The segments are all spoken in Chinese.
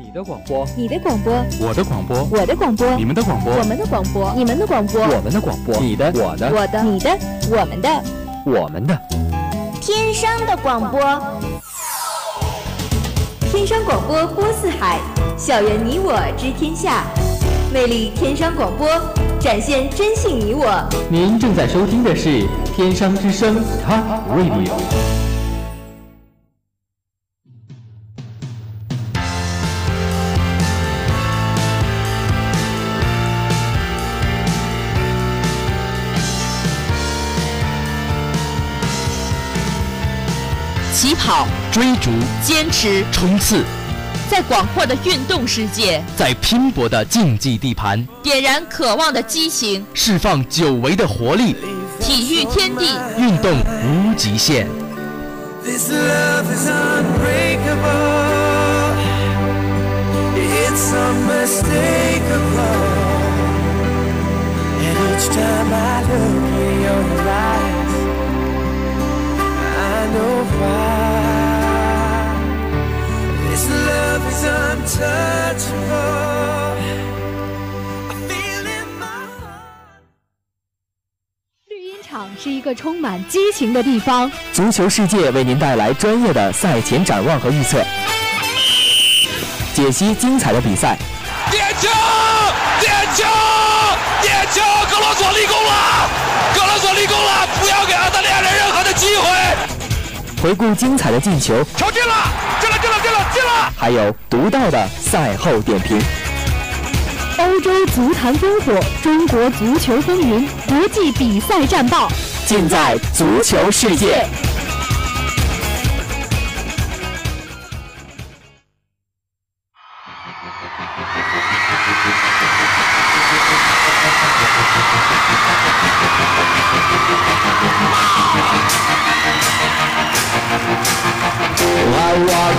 你的广播，你的广播，我的广播，我的广播，你们的广播，我们的广播，你们的广播，我们的广播，你的，我的，我的，你的，我们的，我们的，天生的广播，天生广播播四海，校园你我知天下，魅力天生广播，展现真性你我。您正在收听的是天商之声 Top Radio。跑、追逐、坚持、冲刺，在广阔的运动世界，在拼搏的竞技地盘，点燃渴望的激情，释放久违的活力。体育天地，运动无极限。This love is unbreakable. It's unmistakable. And each time I look in your eyes, know why. This love is untouchable. I feel in my heart. 绿茵场是一个充满激情的地方，足球世界为您带来专业的赛前展望和预测，解析精彩的比赛，点球！点球！点球！格罗索立功了！格罗索立功了！不要给澳大利亚人任何的机会！回顾精彩的进球，球进了！进了！进了！进了！进了！还有独到的赛后点评。欧洲足坛烽火，中国足球风云，国际比赛战报，尽在足球世界。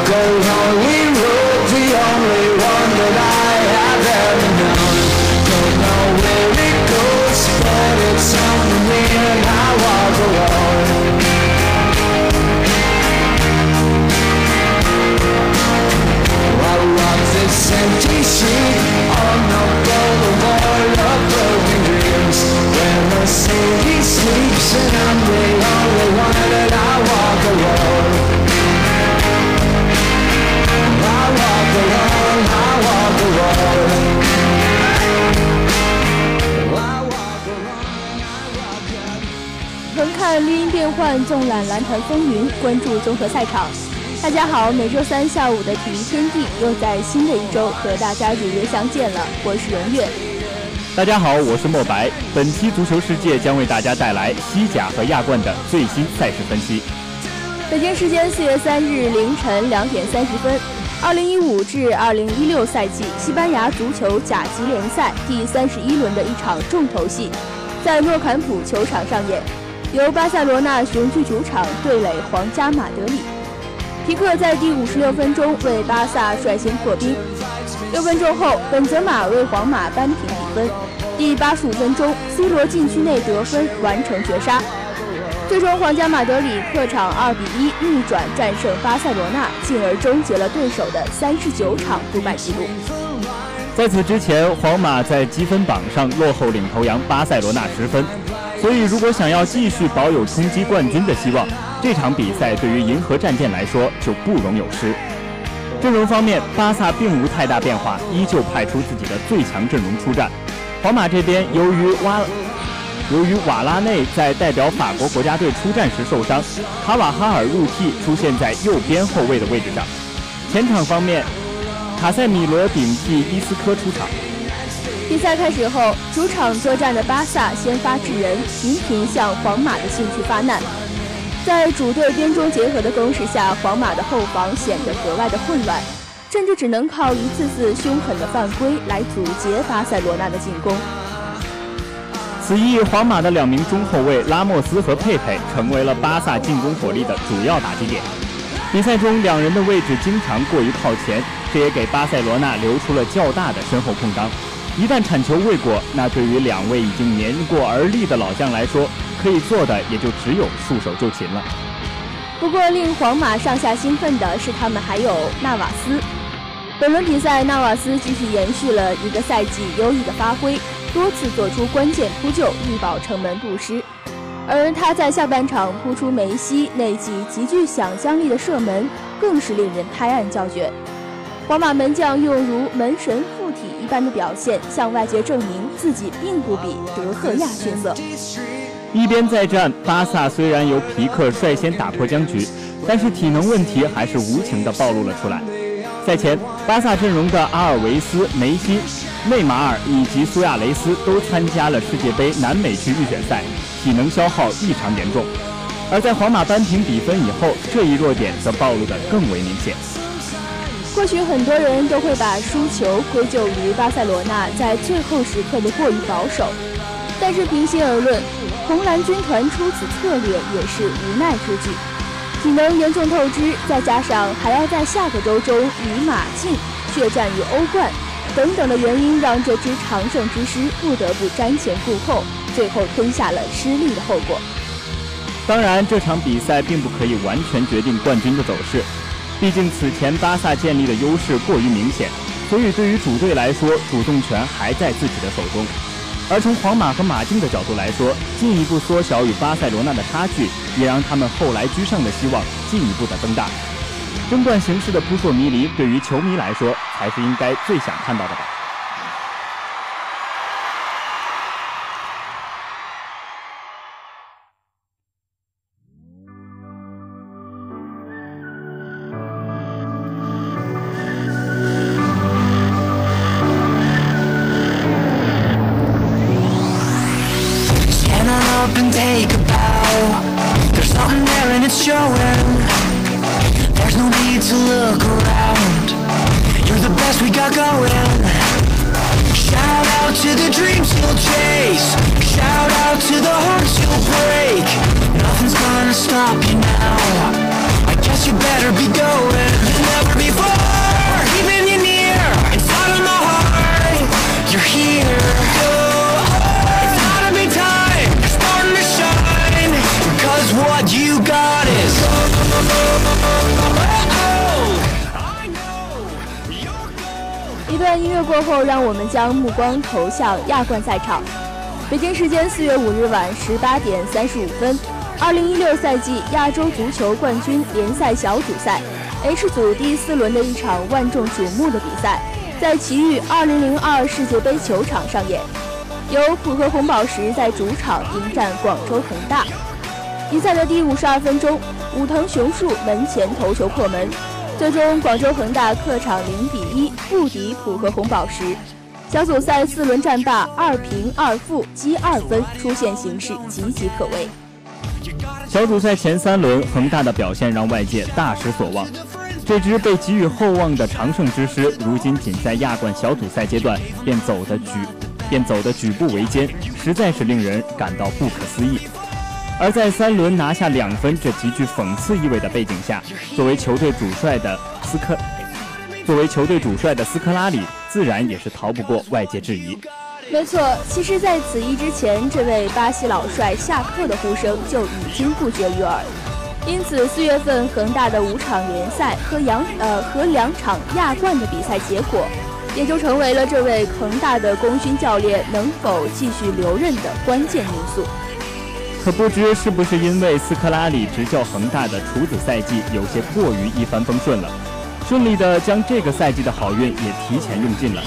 go 纵览篮坛风云，关注综合赛场。大家好，每周三下午的体育天地又在新的一周和大家如约相见了，我是荣月。大家好，我是莫白。本期足球世界将为大家带来西甲和亚冠的最新赛事分析。北京时间四月三日凌晨两点三十分，二零一五至二零一六赛季西班牙足球甲级联赛第三十一轮的一场重头戏，在诺坎普球场上演，由巴塞罗那雄踞主场对垒皇家马德里。皮克在第五十六分钟为巴萨率先破冰，六分钟后本泽马为皇马扳平比分，第八十五分钟 C 罗禁区内得分完成绝杀。最终，皇家马德里客场2比1逆转战胜巴塞罗那，进而终结了对手的39场不败纪录。在此之前，皇马在积分榜上落后领头羊巴塞罗那十分，所以如果想要继续保有冲击冠军的希望，这场比赛对于银河战舰来说就不容有失。阵容方面，巴萨并无太大变化，依旧派出自己的最强阵容出战。皇马这边由于瓦由于瓦拉内在代表法国国家队出战时受伤，卡瓦哈尔入替，出现在右边后卫的位置上。前场方面，卡塞米罗顶替伊斯科出场。比赛开始后，主场作战的巴萨先发制人，频频向皇马的禁区发难。在主队边中结合的攻势下，皇马的后防显得格外的混乱，甚至只能靠一次次凶狠的犯规来阻截巴塞罗那的进攻。此役，皇马的两名中后卫拉莫斯和佩佩成为了巴萨进攻火力的主要打击点。比赛中，两人的位置经常过于靠前，这也给巴塞罗那留出了较大的身后空当。一旦铲球未果，那对于两位已经年过而立的老将来说，可以做的也就只有束手就擒了。不过，令皇马上下兴奋的是，他们还有纳瓦斯。本轮比赛，纳瓦斯继续延续了一个赛季优异的发挥，多次做出关键扑救，力保城门不失。而他在下半场扑出梅西那记极具想象力的射门，更是令人拍案叫绝。皇马门将又如门神般的表现，向外界证明自己并不比德赫亚逊色。一边再战，巴萨虽然由皮克率先打破僵局，但是体能问题还是无情地暴露了出来。赛前，巴萨阵容的阿尔维斯、梅西、内马尔以及苏亚雷斯都参加了世界杯南美区预选赛，体能消耗异常严重。而在皇马扳平比分以后，这一弱点则暴露得更为明显。或许很多人都会把输球归咎于巴塞罗那在最后时刻的过于保守，但是平心而论，红蓝军团出此策略也是无奈之举。体能严重透支，再加上还要在下个周中与马竞血战于欧冠，等等的原因，让这支常胜之师不得不瞻前顾后，最后吞下了失利的后果。当然，这场比赛并不可以完全决定冠军的走势，毕竟此前巴萨建立的优势过于明显，所以对于主队来说，主动权还在自己的手中。而从皇马和马竞的角度来说，进一步缩小与巴塞罗那的差距，也让他们后来居上的希望进一步的增大。争冠形势的扑朔迷离，对于球迷来说，才是应该最想看到的吧。将目光投向亚冠赛场。北京时间四月五日晚十八点三十五分，二零一六赛季亚洲足球冠军联赛小组赛 H 组第四轮的一场万众瞩目的比赛，在奇遇二零零二世界杯球场上演，由浦和红宝石在主场迎战广州恒大。比赛的第五十二分钟，武藤雄树门前头球破门。最终，广州恒大客场零比一不敌浦和红宝石，小组赛四轮战罢，二平二负积二分，出线形势岌岌可危。小组赛前三轮，恒大的表现让外界大失所望。这支被寄予厚望的常胜之师，如今仅在亚冠小组赛阶段便走得举便走得举步维艰，实在是令人感到不可思议。而在三轮拿下两分这极具讽刺意味的背景下，作为球队主帅的斯科，作为球队主帅的斯科拉里，自然也是逃不过外界质疑。没错，其实在此役之前，这位巴西老帅下课的呼声就已经不绝于耳。因此，四月份恒大的五场联赛和两呃和两场亚冠的比赛结果，也就成为了这位恒大的功勋教练能否继续留任的关键因素。可不知是不是因为斯科拉里执教恒大的处子赛季有些过于一帆风顺了，顺利的将这个赛季的好运也提前用尽了。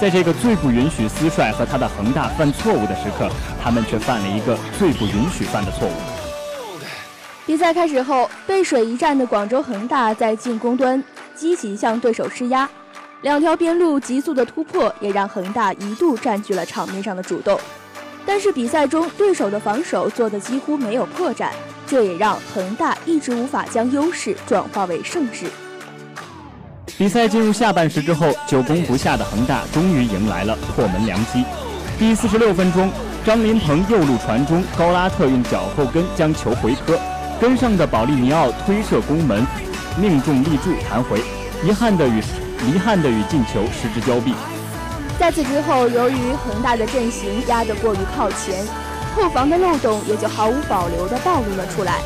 在这个最不允许斯帅和他的恒大犯错误的时刻，他们却犯了一个最不允许犯的错误。比赛开始后，背水一战的广州恒大在进攻端积极向对手施压，两条边路急速的突破也让恒大一度占据了场面上的主动。但是比赛中对手的防守做的几乎没有破绽，这也让恒大一直无法将优势转化为胜势。比赛进入下半时之后，久攻不下的恒大终于迎来了破门良机。第四十六分钟，张琳芃右路传中，高拉特用脚后跟将球回磕，跟上的保利尼奥推射攻门，命中立柱弹回，遗憾的与遗憾的与进球失之交臂。在此之后，由于恒大的阵型压得过于靠前，后防的漏洞也就毫无保留地暴露了出来。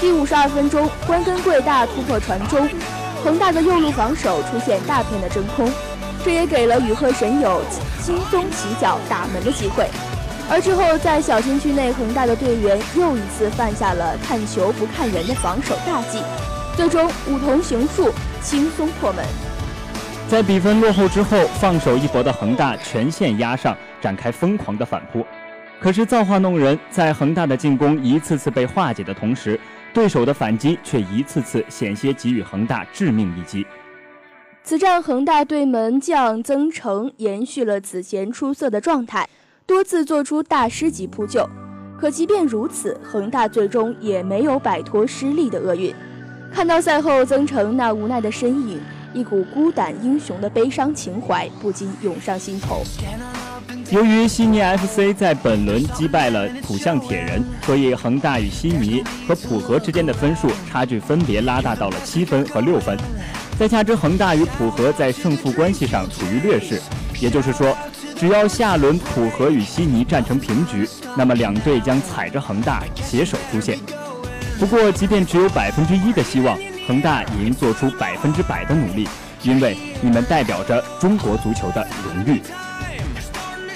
第五十二分钟，关根贵大突破传中，恒大的右路防守出现大片的真空，这也给了雨鹤神友轻松起脚打门的机会。而之后在小禁区内，恒大的队员又一次犯下了看球不看人的防守大忌，最终五同行数轻松破门。在比分落后之后，放手一搏的恒大全线压上，展开疯狂的反扑。可是造化弄人，在恒大的进攻一次次被化解的同时，对手的反击却一次次险些给予恒大致命一击。此战，恒大对门将曾诚延续了此前出色的状态，多次做出大师级扑救。可即便如此，恒大最终也没有摆脱失利的厄运。看到赛后曾诚那无奈的身影，一股孤胆英雄的悲伤情怀不禁涌上心头。由于悉尼 FC 在本轮击败了浦项铁人，所以恒大与悉尼和浦和之间的分数差距分别拉大到了七分和六分。再加之恒大与浦和在胜负关系上处于劣势，也就是说，只要下轮浦和与悉尼战成平局，那么两队将踩着恒大携手出线。不过，即便只有百分之一的希望，恒大也应做出百分之百的努力，因为你们代表着中国足球的荣誉。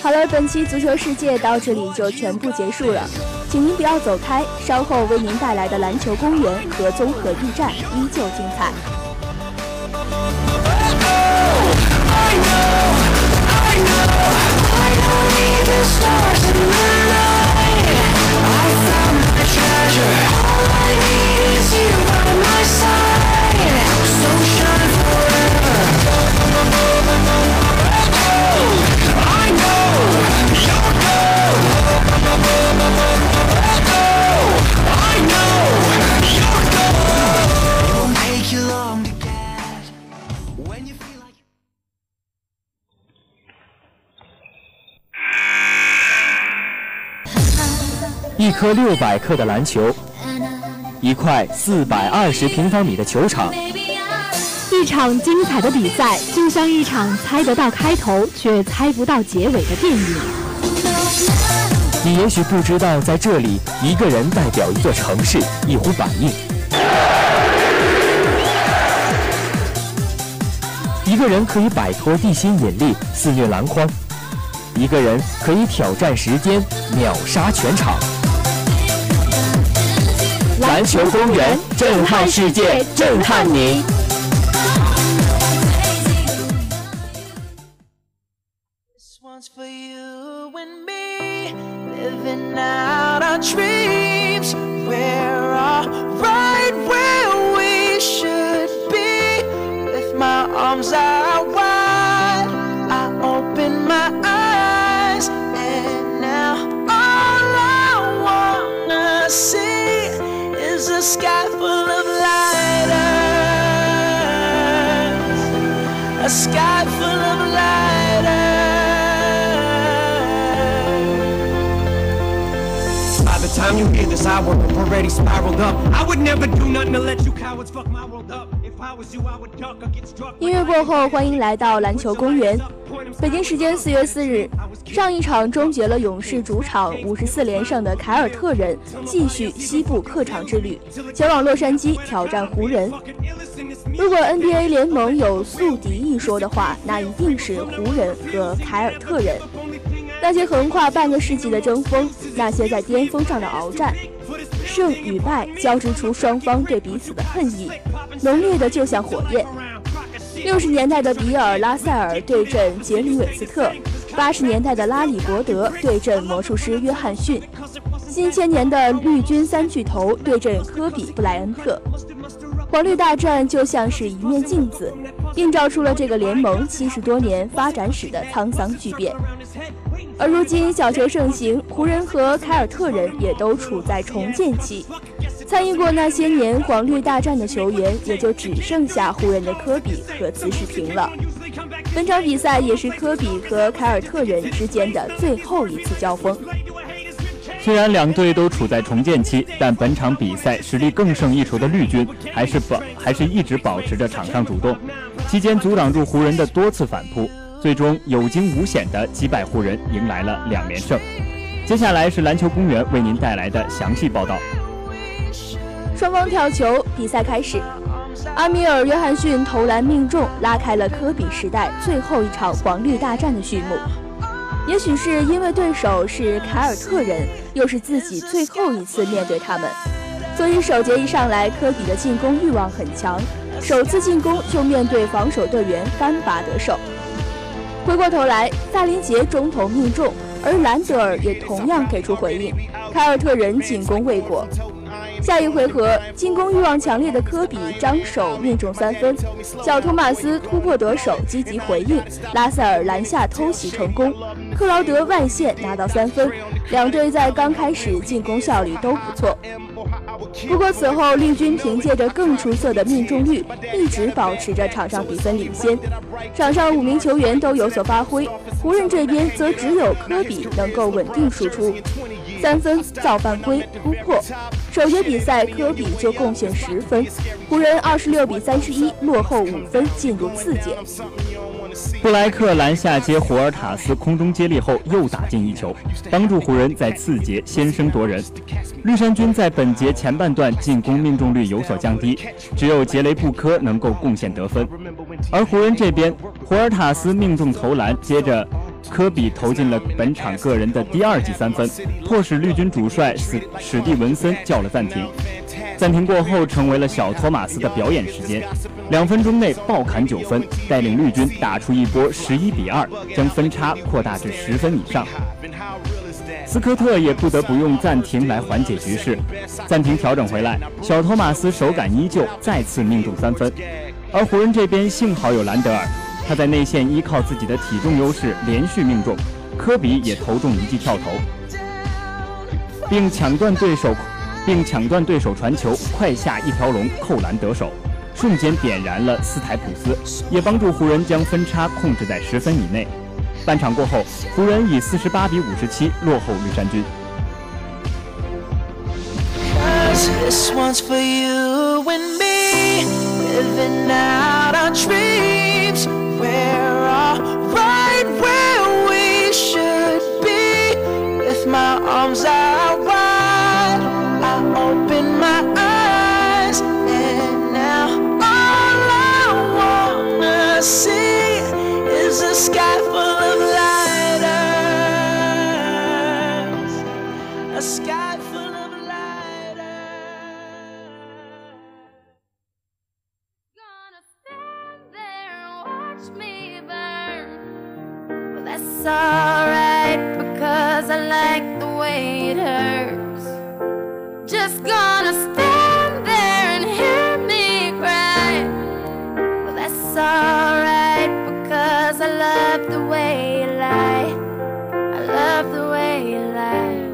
好了，本期足球世界到这里就全部结束了，请您不要走开，稍后为您带来的篮球公园和综合驿站依旧精彩。一颗六百克的篮球，一块四百二十平方米的球场，一场精彩的比赛，就像一场猜得到开头却猜不到结尾的电影。你也许不知道，在这里，一个人代表一座城市，一呼百应；一个人可以摆脱地心引力，肆虐篮筐；一个人可以挑战时间，秒杀全场。篮球公园，震撼世界，震撼你。Time you hear this, I work already spiraled up. I would never do nothing to let you cowards fuck my world 音乐过后，欢迎来到篮球公园。北京时间四月四日，上一场终结了勇士主场五十四连胜的凯尔特人继续西部客场之旅，前往洛杉矶挑战湖人。如果 NBA 联盟有宿敌一说的话，那一定是湖人和凯尔特人。那些横跨半个世纪的争锋，那些在巅峰上的鏖战，胜与败交织出双方对彼此的恨意，浓烈的就像火焰。六十年代的比尔·拉塞尔对阵杰里·韦斯特，八十年代的拉里·伯德对阵魔术师约翰逊，新千年的绿军三巨头对阵科比·布莱恩特。黄绿大战就像是一面镜子，映照出了这个联盟七十多年发展史的沧桑巨变。而如今小球盛行，湖人和凯尔特人也都处在重建期。参与过那些年黄绿大战的球员，也就只剩下湖人的科比和慈世平了。本场比赛也是科比和凯尔特人之间的最后一次交锋。虽然两队都处在重建期，但本场比赛实力更胜一筹的绿军还是保还是一直保持着场上主动，期间阻挡住湖人的多次反扑。最终有惊无险地击败湖人，迎来了两连胜。接下来是篮球公园为您带来的详细报道。双方跳球，比赛开始。阿米尔·约翰逊投篮命中，拉开了科比时代最后一场黄绿大战的序幕。也许是因为对手是凯尔特人，又是自己最后一次面对他们，所以首节一上来，科比的进攻欲望很强，首次进攻就面对防守队员单拔得手。回过头来，萨林杰中投命中，而兰德尔也同样给出回应，凯尔特人进攻未果。下一回合，进攻欲望强烈的科比张手命中三分，小托马斯突破得手积极回应，拉塞尔篮下偷袭成功，克劳德外线拿到三分，两队在刚开始进攻效率都不错。不过此后绿军凭借着更出色的命中率，一直保持着场上比分领先，场上五名球员都有所发挥，湖人这边则只有科比能够稳定输出。三分造犯规突破，首节比赛科比就贡献十分，湖人二十六比三十一落后五分进入次节。布莱克篮下接胡尔塔斯空中接力后又打进一球，帮助湖人在次节先声夺人。绿衫军在本节前半段进攻命中率有所降低，只有杰雷布科能够贡献得分，而湖人这边胡尔塔斯命中投篮，接着。科比投进了本场个人的第二记三分，迫使绿军主帅史史蒂文森叫了暂停。暂停过后，成为了小托马斯的表演时间。两分钟内爆砍九分，带领绿军打出一波十一比二，将分差扩大至十分以上。斯科特也不得不用暂停来缓解局势。暂停调整回来，小托马斯手感依旧，再次命中三分。而湖人这边幸好有兰德尔。他在内线依靠自己的体重优势连续命中，科比也投中一记跳投，并抢断对手，并抢断对手传球，快下一条龙扣篮得手，瞬间点燃了斯台普斯，也帮助湖人将分差控制在十分以内。半场过后，湖人以四十八比五十七落后绿衫军。All right where we should be. With my arms out wide I open my eyes and now all I wanna see is a sky full hurts. Just gonna stand there and hear me cry. Well, that's alright because I love the way you lie. I love the way you lie.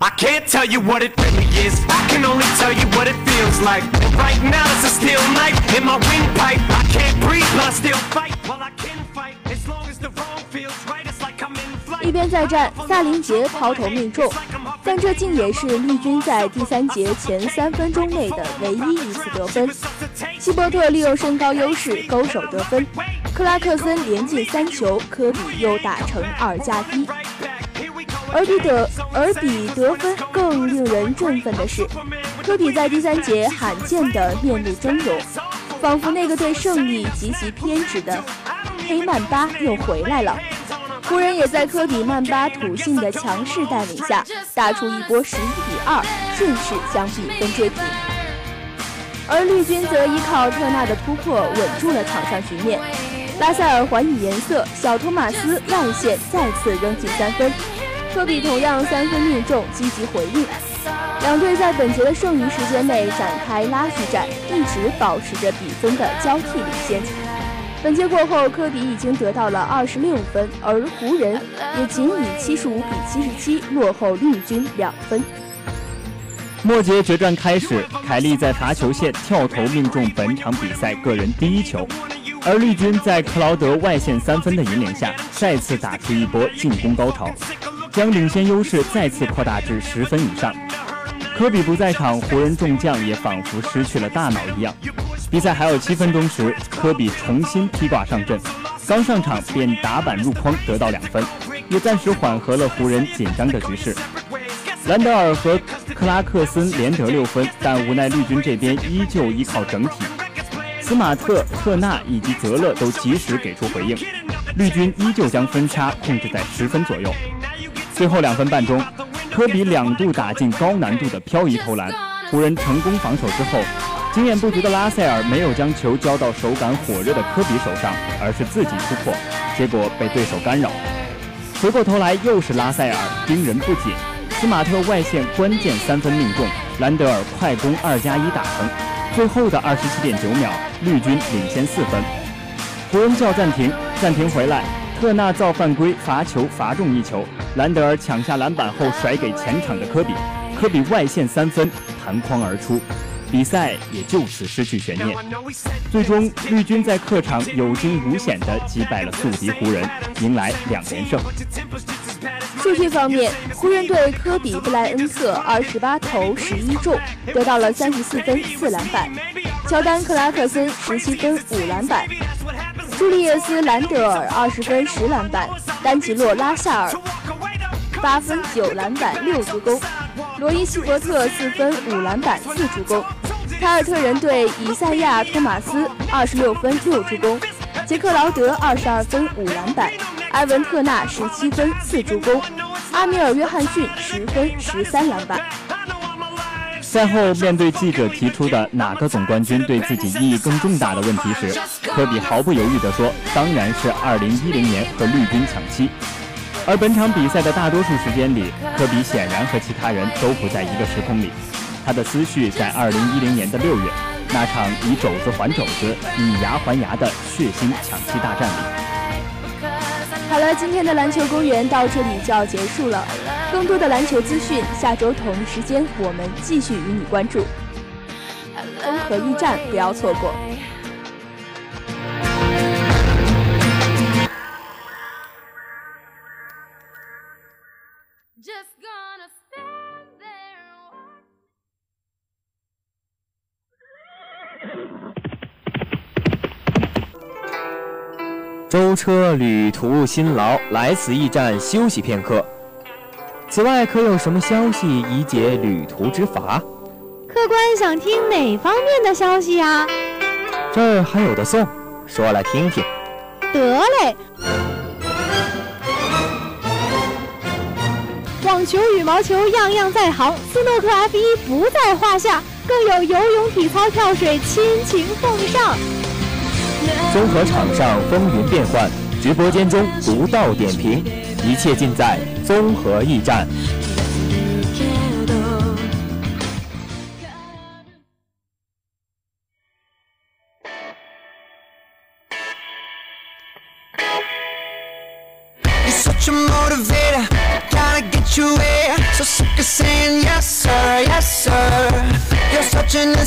I can't tell you what it really is. I can only tell you what it feels like. Right now it's a steel knife in my windpipe. I can't breathe, but I still fight. Well, I can fight as long as the wrong feels right. 一边再战，萨林杰抛投命中，但这竟也是绿军在第三节前三分钟内的唯一一次得分。希伯特利用身高优势勾手得分，克拉克森连进三球，科比又打成二加一。而比得而比得分更令人振奋的是，科比在第三节罕见的面露峥嵘，仿佛那个对胜利极其偏执的黑曼巴又回来了。湖人也在科比曼巴土性的强势带领下，打出一波十一比二，顺势将比分追平。而绿军则依靠特纳的突破稳住了场上局面，拉塞尔还以颜色，小托马斯外线再次扔进三分。科比同样三分命中，积极回应。两队在本节的剩余时间内展开拉锯战，一直保持着比分的交替领先。本节过后，科比已经得到了二十六分，而湖人也仅以七十五比七十七落后绿军两分。末节决战开始，凯利在罚球线跳投命中本场比赛个人第一球，而绿军在克劳德外线三分的引领下，再次打出一波进攻高潮。将领先优势再次扩大至十分以上。科比不在场，湖人众将也仿佛失去了大脑一样。比赛还有七分钟时，科比重新披挂上阵，刚上场便打板入筐得到两分，也暂时缓和了湖人紧张的局势。兰德尔和克拉克森连得六分，但无奈绿军这边依旧依靠整体。斯马特、特纳以及泽勒都及时给出回应，绿军依旧将分差控制在十分左右。最后两分半钟，科比两度打进高难度的漂移投篮，湖人成功防守之后，经验不足的拉塞尔没有将球交到手感火热的科比手上，而是自己突破，结果被对手干扰。回过头来又是拉塞尔盯人不紧，斯马特外线关键三分命中，兰德尔快攻二加一打成，最后的二十七点九秒。绿军领先四分，湖人叫暂停，暂停回来，特纳造犯规罚球罚中一球，兰德尔抢下篮板后甩给前场的科比，科比外线三分弹框而出，比赛也就此失去悬念。最终绿军在客场有惊无险地击败了宿敌湖人，迎来两连胜。数据方面，湖人队科比布莱恩特二十八投十一中，得到了三十四分四篮板。乔丹·克拉克森十七分五篮板，朱利叶斯·兰德尔二十分十篮板，丹吉洛·拉夏尔八分九篮板六助攻，罗伊·希伯特四分五篮板四助攻，凯尔特人队以赛亚·托马斯二十六分六助攻，杰克劳德二十二分五篮板，埃文特纳十七分四助攻，阿米尔·约翰逊十分十三篮板。赛后，面对记者提出的哪个总冠军对自己意义更重大的问题时，科比毫不犹豫地说：“当然是2010年和绿军抢七。”而本场比赛的大多数时间里，科比显然和其他人都不在一个时空里，他的思绪在2010年的六月那场以肘子还肘子、以牙还牙的血腥抢七大战里。好了，今天的篮球公园到这里就要结束了。更多的篮球资讯，下周同一时间我们继续与你关注。综合驿站，不要错过。舟车旅途辛劳，来此驿站休息片刻。此外，可有什么消息以解旅途之乏？客官想听哪方面的消息呀？这儿还有的送，说来听听。得嘞！网球、羽毛球样样在行，斯诺克 F 一不在话下，更有游泳、体操、跳水亲情奉上。综合场上风云变幻，直播间中独到点评，一切尽在综合驿站。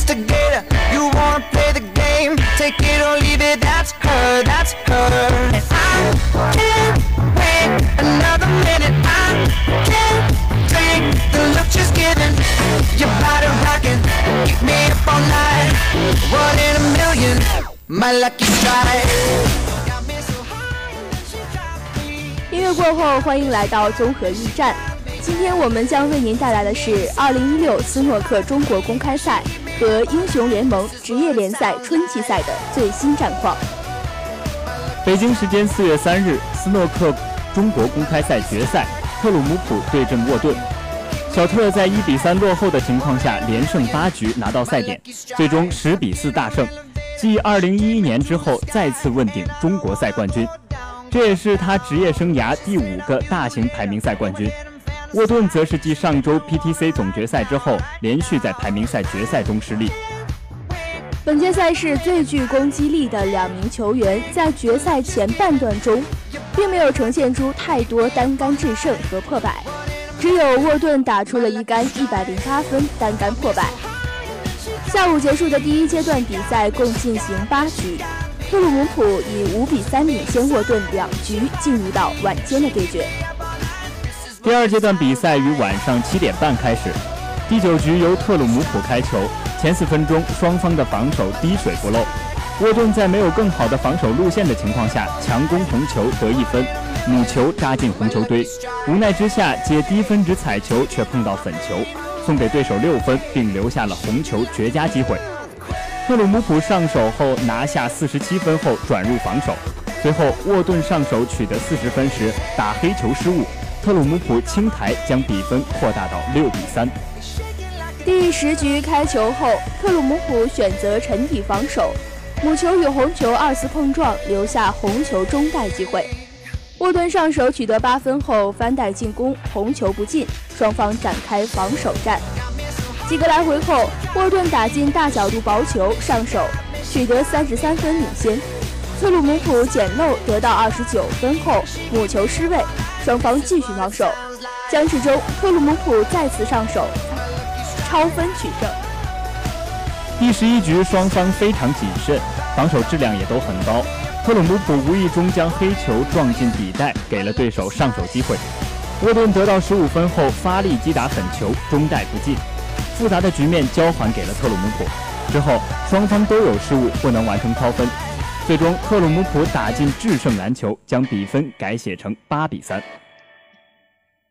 Take 音乐过后，欢迎来到综合驿站。今天我们将为您带来的是2016斯诺克中国公开赛。和英雄联盟职业联赛春季赛的最新战况。北京时间4月3日，斯诺克中国公开赛决赛，特鲁姆普对阵沃顿。小特在一比三落后的情况下，连胜八局拿到赛点，最终十比四大胜，继二零一一年之后再次问鼎中国赛冠军。这也是他职业生涯第五个大型排名赛冠军。沃顿则是继上周 PTC 总决赛之后，连续在排名赛决赛中失利。本届赛事最具攻击力的两名球员在决赛前半段中，并没有呈现出太多单杆制胜和破百，只有沃顿打出了一杆一百零八分单杆破百。下午结束的第一阶段比赛共进行八局，特鲁姆普以五比三领先沃顿两局，进入到晚间的对决。第二阶段比赛于晚上七点半开始，第九局由特鲁姆普开球，前四分钟双方的防守滴水不漏，沃顿在没有更好的防守路线的情况下强攻红球得一分，母球扎进红球堆，无奈之下接低分值彩球却碰到粉球，送给对手六分，并留下了红球绝佳机会。特鲁姆普上手后拿下四十七分后转入防守，随后沃顿上手取得四十分时打黑球失误，特鲁姆普轻抬将比分扩大到六比三。第十局开球后，特鲁姆普选择沉底防守，母球与红球二次碰撞，留下红球中带机会。沃顿上手取得八分后翻带进攻，红球不进，双方展开防守战。几个来回后，沃顿打进大角度薄球，上手取得三十三分领先。特鲁姆普捡漏得到二十九分后，母球失位，双方继续防守。僵持中，特鲁姆普再次上手。超分取胜。第十一局双方非常谨慎，防守质量也都很高。特鲁姆普无意中将黑球撞进底袋，给了对手上手机会。沃顿得到十五分后发力击打粉球，中袋不进。复杂的局面交还给了特鲁姆普。之后双方都有失误，不能完成超分。最终特鲁姆普打进制胜篮球，将比分改写成八比三。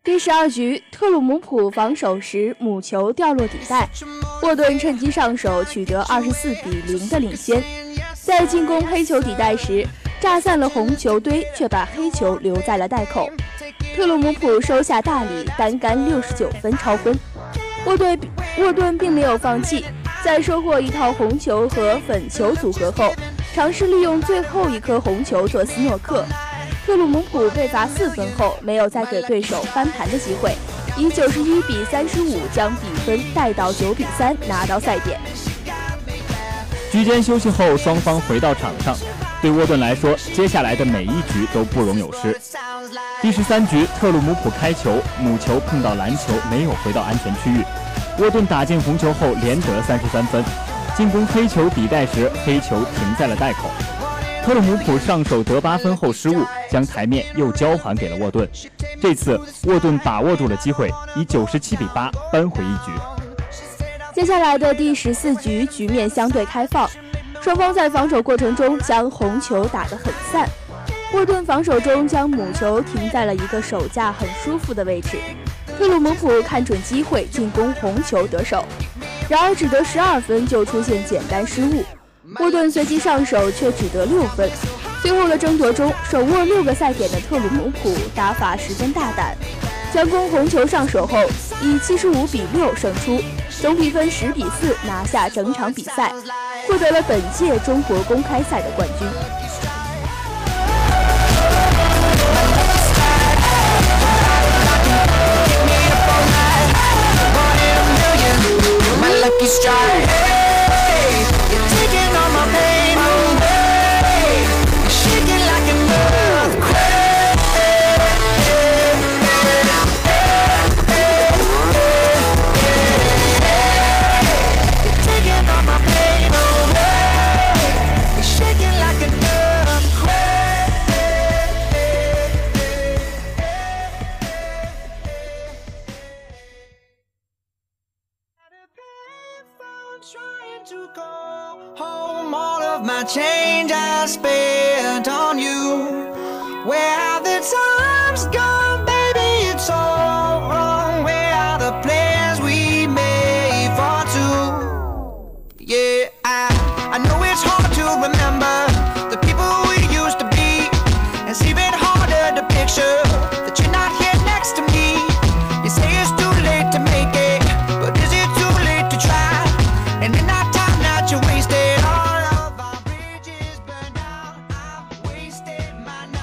第十二局，特鲁姆普防守时母球掉落底袋，沃顿趁机上手取得二十四比零的领先。在进攻黑球底袋时，炸散了红球堆，却把黑球留在了袋口。特鲁姆普收下大礼，单杆六十九分超分。沃顿沃顿并没有放弃，在收获一套红球和粉球组合后，尝试利用最后一颗红球做斯诺克。特鲁姆普被罚四分后，没有再给对手翻盘的机会，以九十一比三十五将比分带到九比三，拿到赛点。局间休息后，双方回到场上。对沃顿来说，接下来的每一局都不容有失。第十三局，特鲁姆普开球，母球碰到篮球，没有回到安全区域。沃顿打进红球后，连得三十三分。进攻黑球底袋时，黑球停在了袋口。特鲁姆普上手得八分后失误，将台面又交还给了沃顿。这次沃顿把握住了机会，以九十七比八扳回一局。接下来的第十四局局面相对开放，双方在防守过程中将红球打得很散。沃顿防守中将母球停在了一个手架很舒服的位置，特鲁姆普看准机会进攻红球得手，然而只得十二分就出现简单失误。沃顿随即上手，却只得六分。最后的争夺中，手握六个赛点的特鲁姆普打法十分大胆，将攻红球上手后，以七十五比六胜出，总比分十比四拿下整场比赛，获得了本届中国公开赛的冠军。I spent on you? Where the time?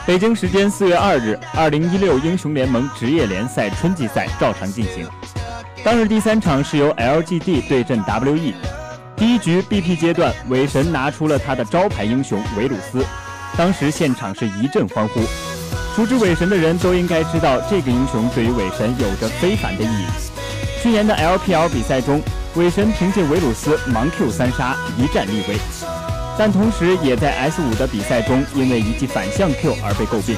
北京时间四月二日，二零一六英雄联盟职业联赛春季赛照常进行。当日第三场是由 LGD 对阵 WE。第一局 BP 阶段，韦神拿出了他的招牌英雄维鲁斯，当时现场是一阵欢呼。熟知韦神的人都应该知道，这个英雄对于韦神有着非凡的意义。去年的 LPL 比赛中，韦神凭借维鲁斯盲 Q 三杀，一战立威。但同时也在 S 五的比赛中，因为一记反向 Q 而被诟病。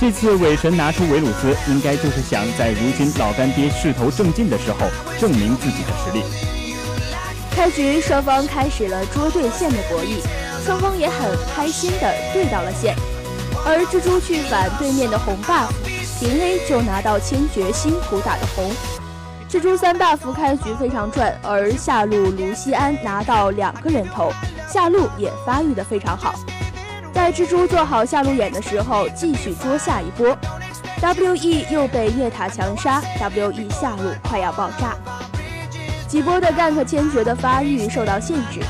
这次韦神拿出维鲁斯，应该就是想在如今老干爹势头正劲的时候，证明自己的实力。开局双方开始了捉对线的博弈，双方也很开心的对到了线。而蜘蛛去反对面的红 buff，平 A 就拿到千珏辛苦打的红。蜘蛛三 buff 开局非常赚，而下路卢锡安拿到两个人头，下路也发育的非常好。在蜘蛛做好下路眼的时候，继续捉下一波。WE 又被夜塔强杀，WE 下路快要爆炸。几波的 gank 千珏的发育受到限制，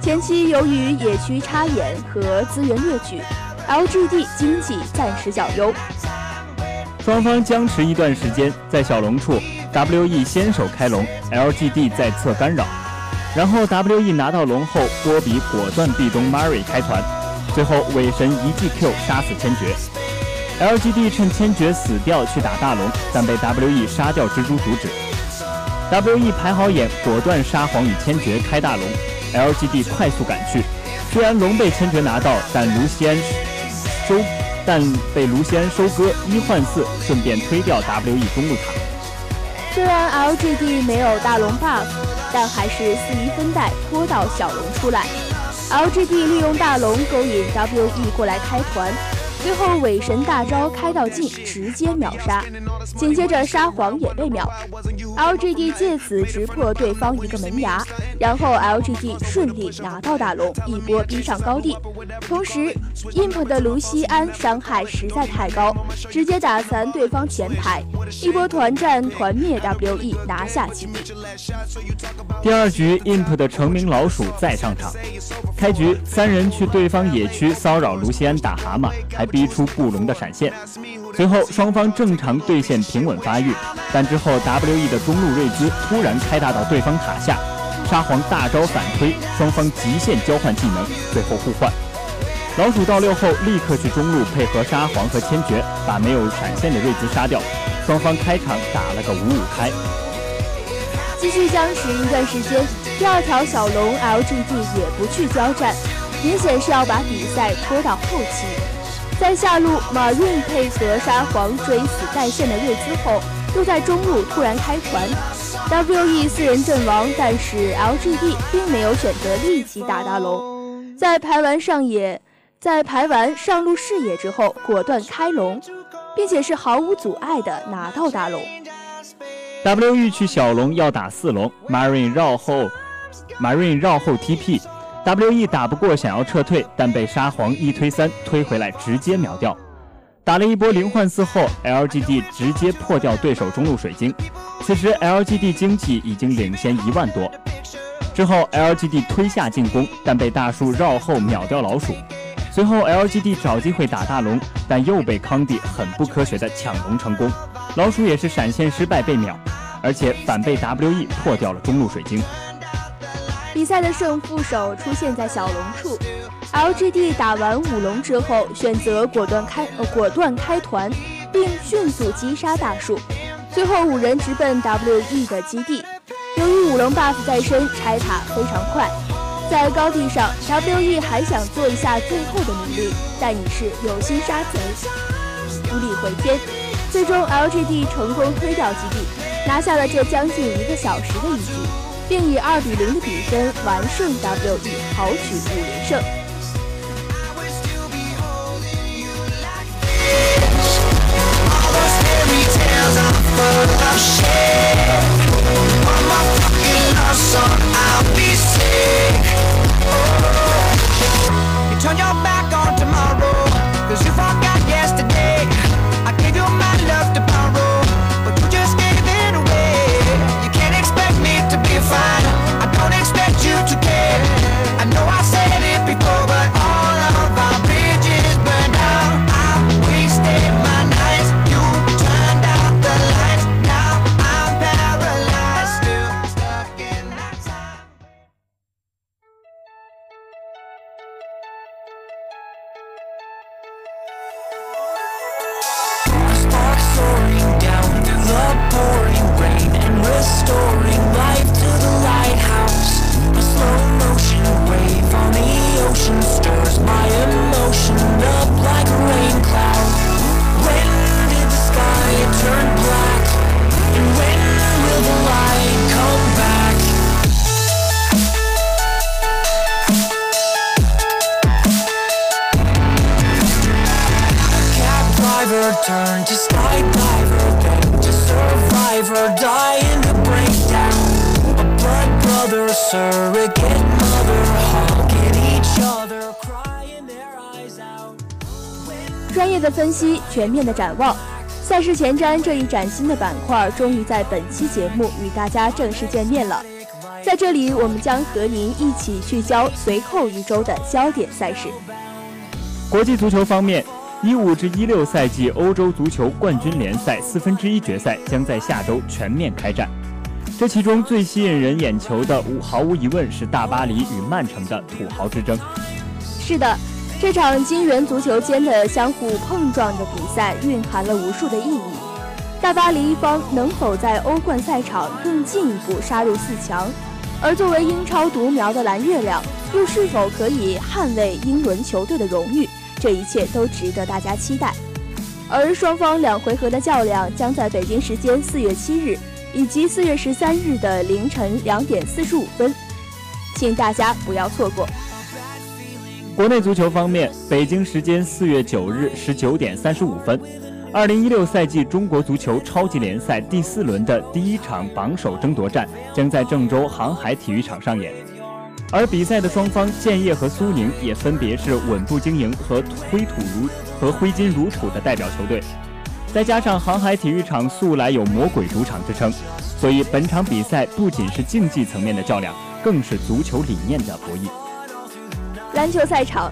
前期由于野区插眼和资源掠取，LGD 经济暂时较优。双方僵持一段时间，在小龙处，WE 先手开龙，LGD 在侧干扰，然后 WE 拿到龙后，波比果断壁咚 Mary 开团，最后伪神一记 Q 杀死千珏。LGD 趁千珏死掉去打大龙，但被 WE 杀掉蜘蛛阻止。WE 排好眼，果断沙皇与千珏开大龙，LGD 快速赶去。虽然龙被千珏拿到，但卢锡安收，但被卢锡安收割一换四，顺便推掉 WE 中路塔。虽然 LGD 没有大龙 buff，但还是四一分带拖到小龙出来。LGD 利用大龙勾引 WE 过来开团。最后伪神大招开到尽，直接秒杀，紧接着沙皇也被秒，LGD 借此直破对方一个门牙，然后 LGD 顺利拿到大龙，一波逼上高地。同时，IMP 的卢锡安伤害实在太高，直接打残对方前排，一波团战团灭 WE 拿下基地。第二局，IMP 的成名老鼠再上场，开局三人去对方野区骚扰卢锡安打蛤蟆，还。逼出布隆的闪现，随后双方正常对线平稳发育，但之后 WE 的中路瑞兹突然开大到对方塔下，沙皇大招反推，双方极限交换技能，最后互换。老鼠到六后立刻去中路配合沙皇和千珏，把没有闪现的瑞兹杀掉，双方开场打了个五五开。继续僵持一段时间，第二条小龙 LGD 也不去交战，明显是要把比赛拖到后期。在下路马润配合沙皇追死在线的瑞兹后，又在中路突然开团，WE 四人阵亡，但是 LGD 并没有选择立即打大龙，在排完上野，在排完上路视野之后，果断开龙，并且是毫无阻碍的拿到大龙。WE 去小龙要打四龙，Marine 绕后，Marine 绕后 TP。W.E 打不过，想要撤退，但被沙皇一推三推回来，直接秒掉。打了一波零换四后，L.G.D 直接破掉对手中路水晶。此时 L.G.D 经济已经领先一万多。之后 L.G.D 推下进攻，但被大树绕后秒掉老鼠。随后 L.G.D 找机会打大龙，但又被康帝很不科学的抢龙成功。老鼠也是闪现失败被秒，而且反被 W.E 破掉了中路水晶。比赛的胜负手出现在小龙处，LGD 打完五龙之后，选择果断开呃果断开团，并迅速击杀大树，最后五人直奔 WE 的基地。由于五龙 buff 在身，拆塔非常快。在高地上，WE 还想做一下最后的努力，但已是有心杀贼，无力回天。最终，LGD 成功推掉基地，拿下了这将近一个小时的一局并以二比零的比分完胜 we 好取五连胜。I'm on my fucking love so i'll be 业的分析，全面的展望，赛事前瞻这一崭新的板块终于在本期节目与大家正式见面了。在这里，我们将和您一起聚焦随后一周的焦点赛事。国际足球方面，一五至一六赛季欧洲足球冠军联赛四分之一决赛将在下周全面开战。这其中最吸引人眼球的，无毫无疑问是大巴黎与曼城的土豪之争。是的，这场金元足球间的相互碰撞的比赛蕴含了无数的意义。大巴黎一方能否在欧冠赛场更进一步杀入四强？而作为英超独苗的蓝月亮，又是否可以捍卫英伦球队的荣誉？这一切都值得大家期待。而双方两回合的较量将在北京时间四月七日以及四月十三日的凌晨两点四十五分，请大家不要错过。国内足球方面，北京时间四月九日十九点三十五分。二零一六赛季中国足球超级联赛第四轮的第一场榜首争夺战将在郑州航海体育场上演，而比赛的双方建业和苏宁也分别是稳步经营和挥土如和挥金如土的代表球队，再加上航海体育场素来有魔鬼主场之称，所以本场比赛不仅是竞技层面的较量，更是足球理念的博弈。篮球赛场。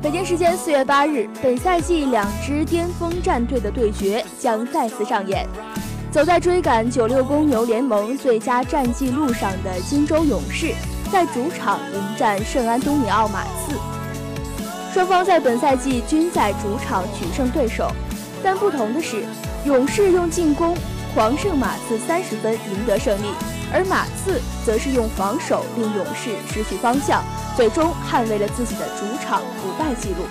北京时间四月八日，本赛季两支巅峰战队的对决将再次上演。走在追赶九六公牛联盟最佳战绩路上的金州勇士，在主场迎战圣安东尼奥马刺。双方在本赛季均在主场取胜对手，但不同的是，勇士用进攻狂胜马刺三十分赢得胜利，而马刺则是用防守令勇士失去方向。最终捍卫了自己的主场不败纪录。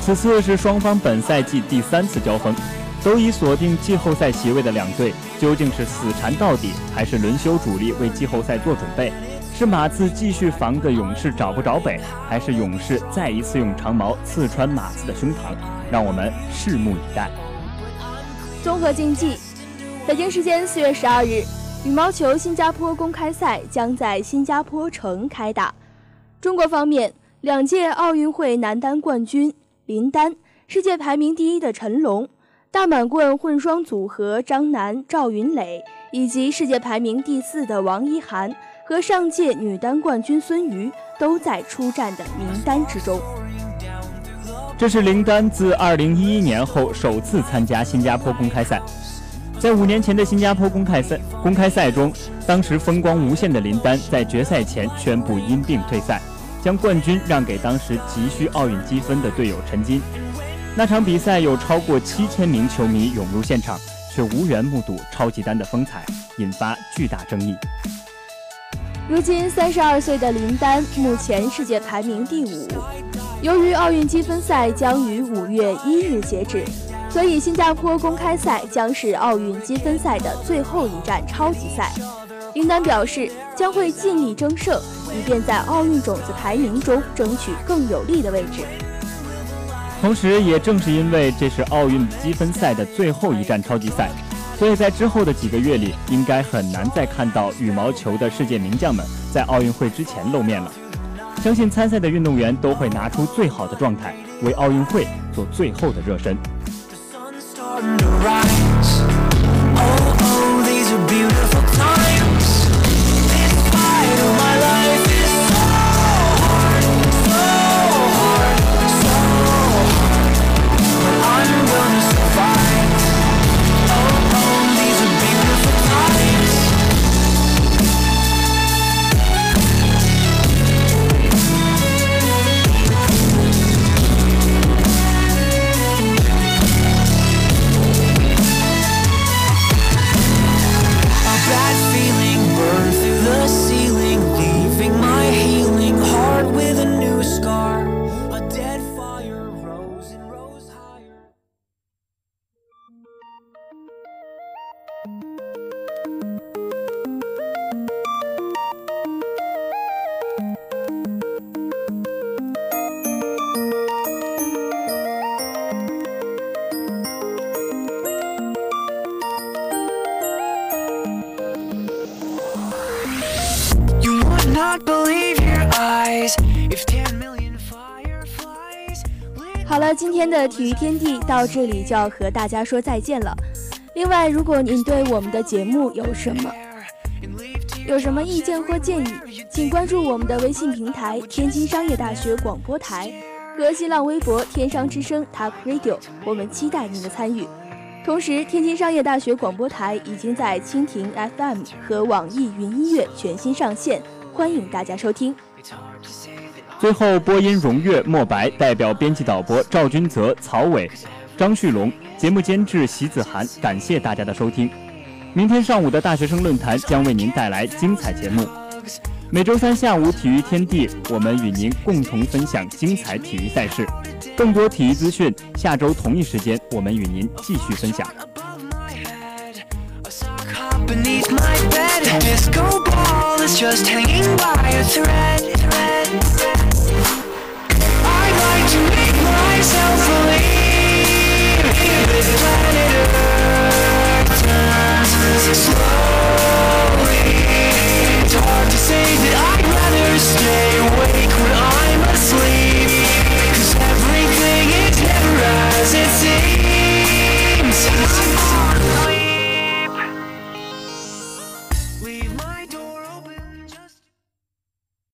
此次是双方本赛季第三次交锋，都已锁定季后赛席位的两队，究竟是死缠到底，还是轮休主力为季后赛做准备？是马刺继续防着勇士找不着北，还是勇士再一次用长矛刺穿马刺的胸膛？让我们拭目以待。综合竞技，北京时间四月十二日，羽毛球新加坡公开赛将在新加坡城开打。中国方面，两届奥运会男单冠军林丹，世界排名第一的陈龙，大满贯混双组合张楠、赵云磊，以及世界排名第四的王一涵和上届女单冠军孙瑜，都在出战的名单之中。这是林丹自2011年后首次参加新加坡公开赛，在五年前的新加坡公开赛公开赛中，当时风光无限的林丹在决赛前宣布因病退赛。将冠军让给当时急需奥运积分的队友陈金。那场比赛有超过七千名球迷涌入现场，却无缘目睹超级丹的风采，引发巨大争议。如今三十二岁的林丹目前世界排名第五。由于奥运积分赛将于五月一日截止，所以新加坡公开赛将是奥运积分赛的最后一站超级赛。林丹表示将会尽力争胜。以便在奥运种子排名中争取更有利的位置。同时，也正是因为这是奥运积分赛的最后一站超级赛，所以在之后的几个月里，应该很难再看到羽毛球的世界名将们在奥运会之前露面了。相信参赛的运动员都会拿出最好的状态，为奥运会做最后的热身。on the rise 体育天地到这里就要和大家说再见了。另外，如果您对我们的节目有什么有什么意见或建议，请关注我们的微信平台“天津商业大学广播台”和新浪微博“天商之声 Talk Radio”，我们期待您的参与。同时，天津商业大学广播台已经在蜻蜓 FM 和网易云音乐全新上线，欢迎大家收听。最后，播音荣月、墨白，代表编辑导播赵君泽、曹伟、张旭龙，节目监制席子涵，感谢大家的收听。明天上午的大学生论坛将为您带来精彩节目。每周三下午体育天地，我们与您共同分享精彩体育赛事。更多体育资讯，下周同一时间我们与您继续分享。myself this planet Earth turns slowly. It's hard to say that I'd rather stay awake when I'm asleep. Everything is never as it seems.